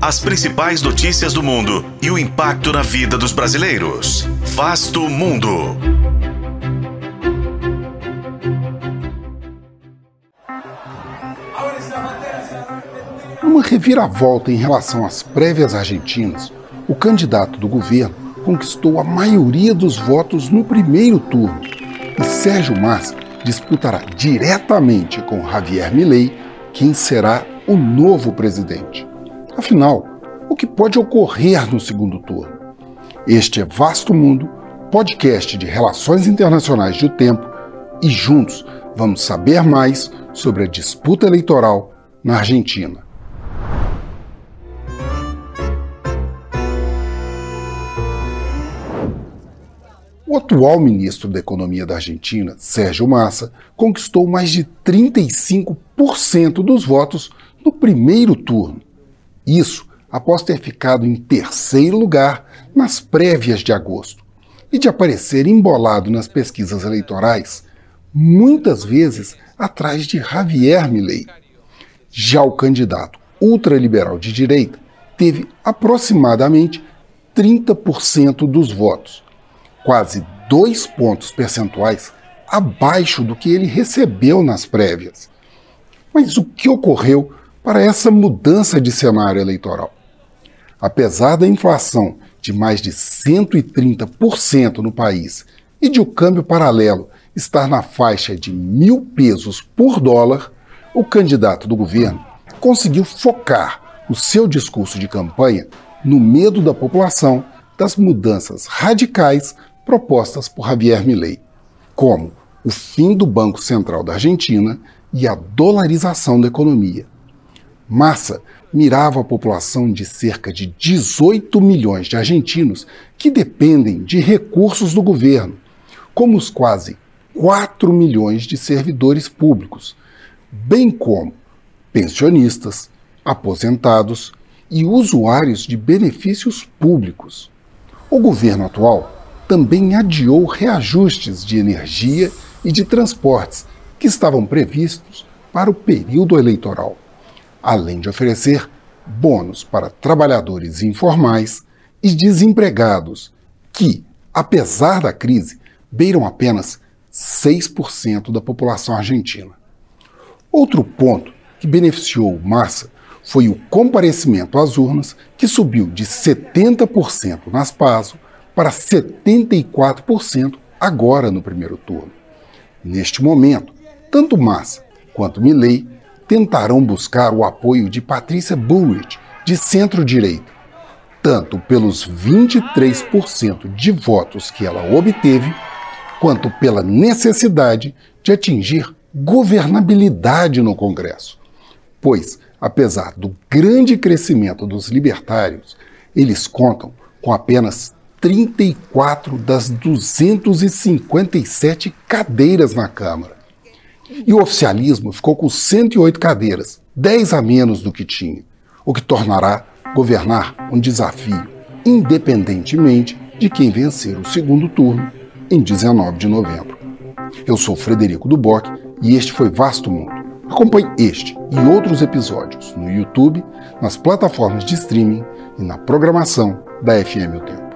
As principais notícias do mundo e o impacto na vida dos brasileiros. Vasto Mundo. Numa reviravolta em relação às prévias argentinas, o candidato do governo conquistou a maioria dos votos no primeiro turno e Sérgio Massa disputará diretamente com Javier Milei quem será o novo presidente. Afinal, o que pode ocorrer no segundo turno? Este é Vasto Mundo, podcast de relações internacionais do tempo, e juntos vamos saber mais sobre a disputa eleitoral na Argentina. O atual ministro da Economia da Argentina, Sérgio Massa, conquistou mais de 35% dos votos no primeiro turno. Isso após ter ficado em terceiro lugar nas prévias de agosto e de aparecer embolado nas pesquisas eleitorais, muitas vezes atrás de Javier Milei. Já o candidato ultraliberal de direita teve aproximadamente 30% dos votos quase dois pontos percentuais abaixo do que ele recebeu nas prévias. Mas o que ocorreu para essa mudança de cenário eleitoral? Apesar da inflação de mais de 130% no país e de o câmbio paralelo estar na faixa de mil pesos por dólar, o candidato do governo conseguiu focar o seu discurso de campanha no medo da população das mudanças radicais propostas por Javier Milei, como o fim do Banco Central da Argentina e a dolarização da economia. Massa mirava a população de cerca de 18 milhões de argentinos que dependem de recursos do governo, como os quase 4 milhões de servidores públicos, bem como pensionistas, aposentados e usuários de benefícios públicos. O governo atual também adiou reajustes de energia e de transportes que estavam previstos para o período eleitoral, além de oferecer bônus para trabalhadores informais e desempregados, que, apesar da crise, beiram apenas 6% da população argentina. Outro ponto que beneficiou Massa foi o comparecimento às urnas, que subiu de 70% nas PASO para 74% agora no primeiro turno. Neste momento, tanto Massa quanto Milley tentarão buscar o apoio de Patrícia Bullrich, de centro-direita, tanto pelos 23% de votos que ela obteve, quanto pela necessidade de atingir governabilidade no Congresso. Pois, apesar do grande crescimento dos libertários, eles contam com apenas 34 das 257 cadeiras na Câmara. E o oficialismo ficou com 108 cadeiras, 10 a menos do que tinha, o que tornará governar um desafio, independentemente de quem vencer o segundo turno em 19 de novembro. Eu sou Frederico Duboc e este foi Vasto Mundo. Acompanhe este e outros episódios no YouTube, nas plataformas de streaming e na programação da FM O Tempo.